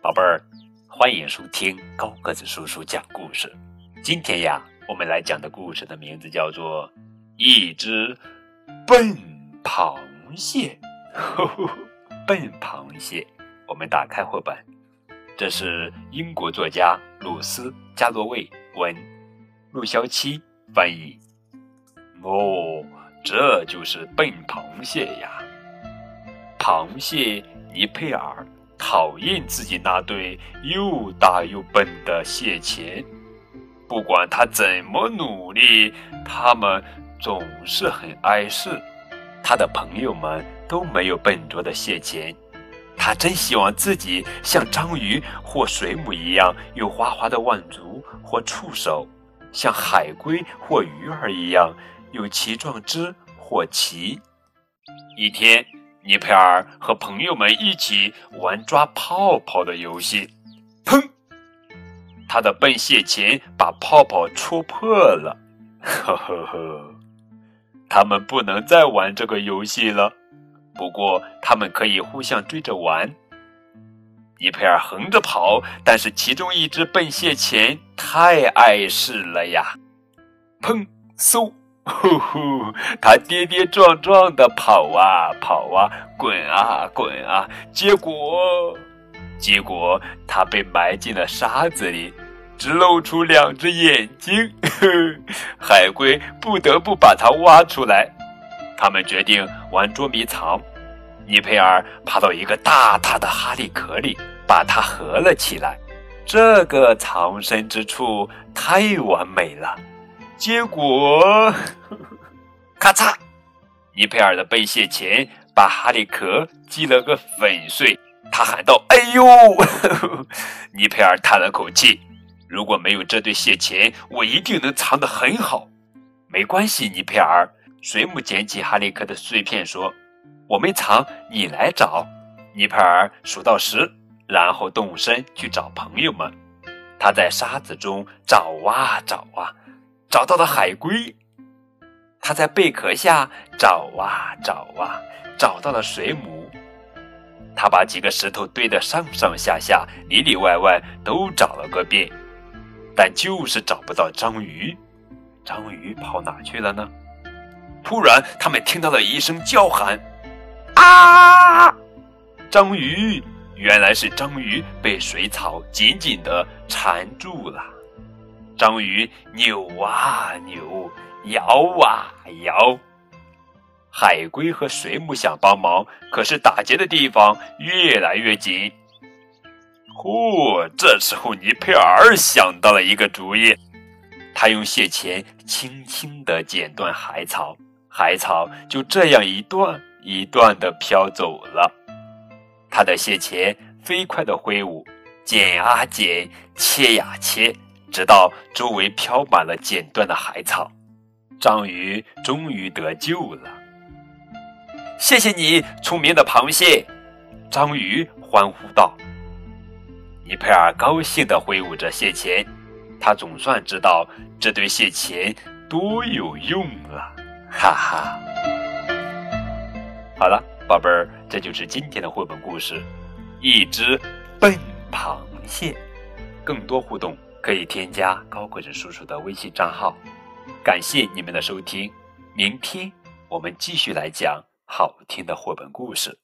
宝贝儿，欢迎收听高个子叔叔讲故事。今天呀，我们来讲的故事的名字叫做《一只笨螃蟹》。笨螃蟹，我们打开绘本，这是英国作家鲁斯·加洛卫文，陆肖七翻译。哦，这就是笨螃蟹呀！螃蟹尼佩尔讨厌自己那对又大又笨的蟹钳，不管他怎么努力，他们总是很碍事。他的朋友们都没有笨拙的蟹钳，他真希望自己像章鱼或水母一样有滑滑的腕足或触手，像海龟或鱼儿一样有鳍状肢或鳍。一天，尼佩尔和朋友们一起玩抓泡泡的游戏，砰！他的笨蟹钳把泡泡戳破了，呵呵呵。他们不能再玩这个游戏了，不过他们可以互相追着玩。尼佩尔横着跑，但是其中一只笨蟹钳太碍事了呀！砰！嗖！呼呼！他跌跌撞撞地跑啊跑啊，滚啊滚啊，结果，结果他被埋进了沙子里。只露出两只眼睛，海龟不得不把它挖出来。他们决定玩捉迷藏。尼佩尔爬到一个大大的哈利壳里，把它合了起来。这个藏身之处太完美了。结果，咔嚓！尼佩尔的背蟹钳把哈利壳击了个粉碎。他喊道：“哎呦！” 尼佩尔叹了口气。如果没有这对蟹钳，我一定能藏得很好。没关系，尼佩尔。水母捡起哈利克的碎片说：“我没藏，你来找。”尼佩尔数到十，然后动身去找朋友们。他在沙子中找啊找啊，找到了海龟。他在贝壳下找啊找啊，找到了水母。他把几个石头堆得上上下下，里里外外都找了个遍。但就是找不到章鱼，章鱼跑哪去了呢？突然，他们听到了一声叫喊：“啊！”章鱼，原来是章鱼被水草紧紧地缠住了。章鱼扭啊扭，摇啊摇。海龟和水母想帮忙，可是打结的地方越来越紧。嚯！这时候，尼佩尔想到了一个主意，他用蟹钳轻轻地剪断海草，海草就这样一段一段地飘走了。他的蟹钳飞快地挥舞，剪啊剪，切呀切，直到周围飘满了剪断的海草。章鱼终于得救了。谢谢你，聪明的螃蟹！章鱼欢呼道。尼佩尔高兴地挥舞着蟹钳，他总算知道这对蟹钳多有用了，哈哈！好了，宝贝儿，这就是今天的绘本故事《一只笨螃蟹》。更多互动可以添加高个子叔叔的微信账号。感谢你们的收听，明天我们继续来讲好听的绘本故事。